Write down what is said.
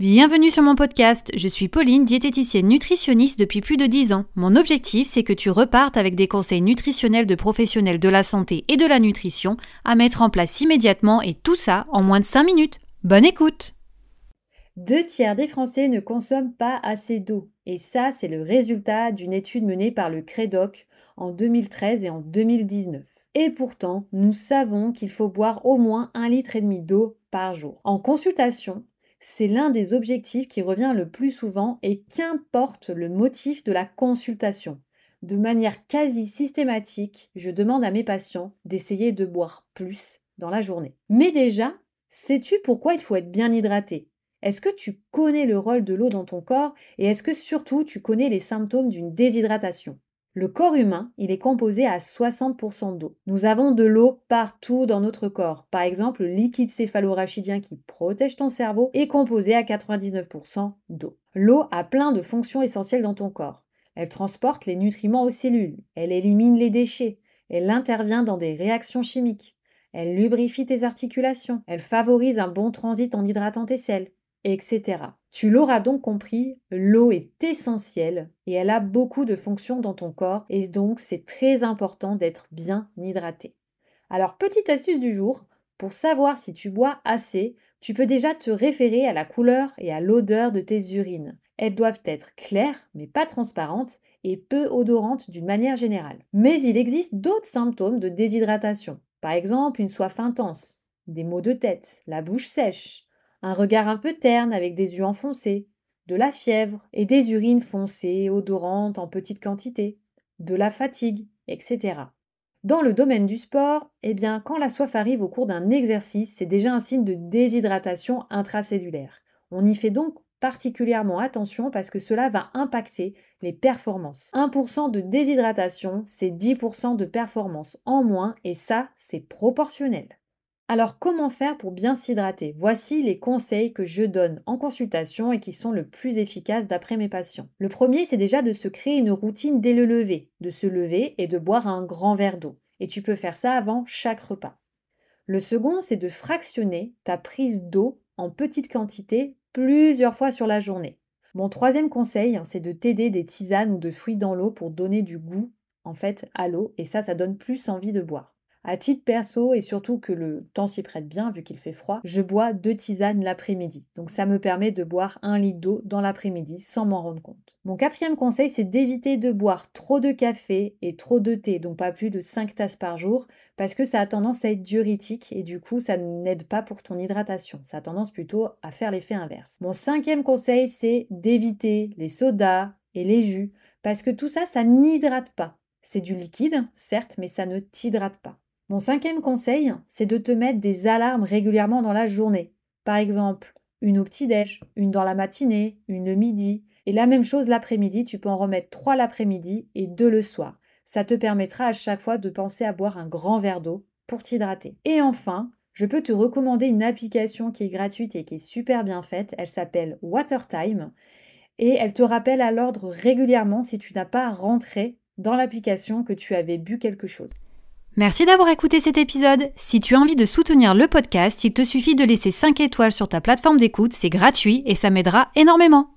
Bienvenue sur mon podcast, je suis Pauline, diététicienne nutritionniste depuis plus de 10 ans. Mon objectif, c'est que tu repartes avec des conseils nutritionnels de professionnels de la santé et de la nutrition à mettre en place immédiatement et tout ça en moins de 5 minutes. Bonne écoute Deux tiers des Français ne consomment pas assez d'eau. Et ça, c'est le résultat d'une étude menée par le CREDOC en 2013 et en 2019. Et pourtant, nous savons qu'il faut boire au moins un litre et demi d'eau par jour. En consultation, c'est l'un des objectifs qui revient le plus souvent et qu'importe le motif de la consultation. De manière quasi systématique, je demande à mes patients d'essayer de boire plus dans la journée. Mais déjà, sais-tu pourquoi il faut être bien hydraté? Est-ce que tu connais le rôle de l'eau dans ton corps et est-ce que surtout tu connais les symptômes d'une déshydratation? Le corps humain, il est composé à 60% d'eau. Nous avons de l'eau partout dans notre corps. Par exemple, le liquide céphalorachidien qui protège ton cerveau est composé à 99% d'eau. L'eau a plein de fonctions essentielles dans ton corps. Elle transporte les nutriments aux cellules, elle élimine les déchets, elle intervient dans des réactions chimiques, elle lubrifie tes articulations, elle favorise un bon transit en hydratant tes selles, etc. Tu l'auras donc compris, l'eau est essentielle et elle a beaucoup de fonctions dans ton corps et donc c'est très important d'être bien hydraté. Alors petite astuce du jour, pour savoir si tu bois assez, tu peux déjà te référer à la couleur et à l'odeur de tes urines. Elles doivent être claires mais pas transparentes et peu odorantes d'une manière générale. Mais il existe d'autres symptômes de déshydratation. Par exemple, une soif intense, des maux de tête, la bouche sèche, un regard un peu terne avec des yeux enfoncés, de la fièvre et des urines foncées, odorantes en petite quantité, de la fatigue, etc. Dans le domaine du sport, eh bien, quand la soif arrive au cours d'un exercice, c'est déjà un signe de déshydratation intracellulaire. On y fait donc particulièrement attention parce que cela va impacter les performances. 1% de déshydratation, c'est 10% de performance en moins et ça, c'est proportionnel. Alors comment faire pour bien s'hydrater? Voici les conseils que je donne en consultation et qui sont le plus efficaces d'après mes patients. Le premier, c'est déjà de se créer une routine dès le lever, de se lever et de boire un grand verre d'eau. Et tu peux faire ça avant chaque repas. Le second, c'est de fractionner ta prise d'eau en petite quantité plusieurs fois sur la journée. Mon troisième conseil, c'est de t'aider des tisanes ou de fruits dans l'eau pour donner du goût en fait à l'eau et ça ça donne plus envie de boire. À titre perso, et surtout que le temps s'y prête bien vu qu'il fait froid, je bois deux tisanes l'après-midi. Donc ça me permet de boire un litre d'eau dans l'après-midi sans m'en rendre compte. Mon quatrième conseil, c'est d'éviter de boire trop de café et trop de thé, donc pas plus de 5 tasses par jour, parce que ça a tendance à être diurétique et du coup ça n'aide pas pour ton hydratation. Ça a tendance plutôt à faire l'effet inverse. Mon cinquième conseil, c'est d'éviter les sodas et les jus, parce que tout ça, ça n'hydrate pas. C'est du liquide, certes, mais ça ne t'hydrate pas. Mon cinquième conseil, c'est de te mettre des alarmes régulièrement dans la journée. Par exemple, une au petit-déj, une dans la matinée, une le midi. Et la même chose l'après-midi, tu peux en remettre trois l'après-midi et deux le soir. Ça te permettra à chaque fois de penser à boire un grand verre d'eau pour t'hydrater. Et enfin, je peux te recommander une application qui est gratuite et qui est super bien faite. Elle s'appelle Watertime et elle te rappelle à l'ordre régulièrement si tu n'as pas rentré dans l'application que tu avais bu quelque chose. Merci d'avoir écouté cet épisode. Si tu as envie de soutenir le podcast, il te suffit de laisser 5 étoiles sur ta plateforme d'écoute, c'est gratuit et ça m'aidera énormément.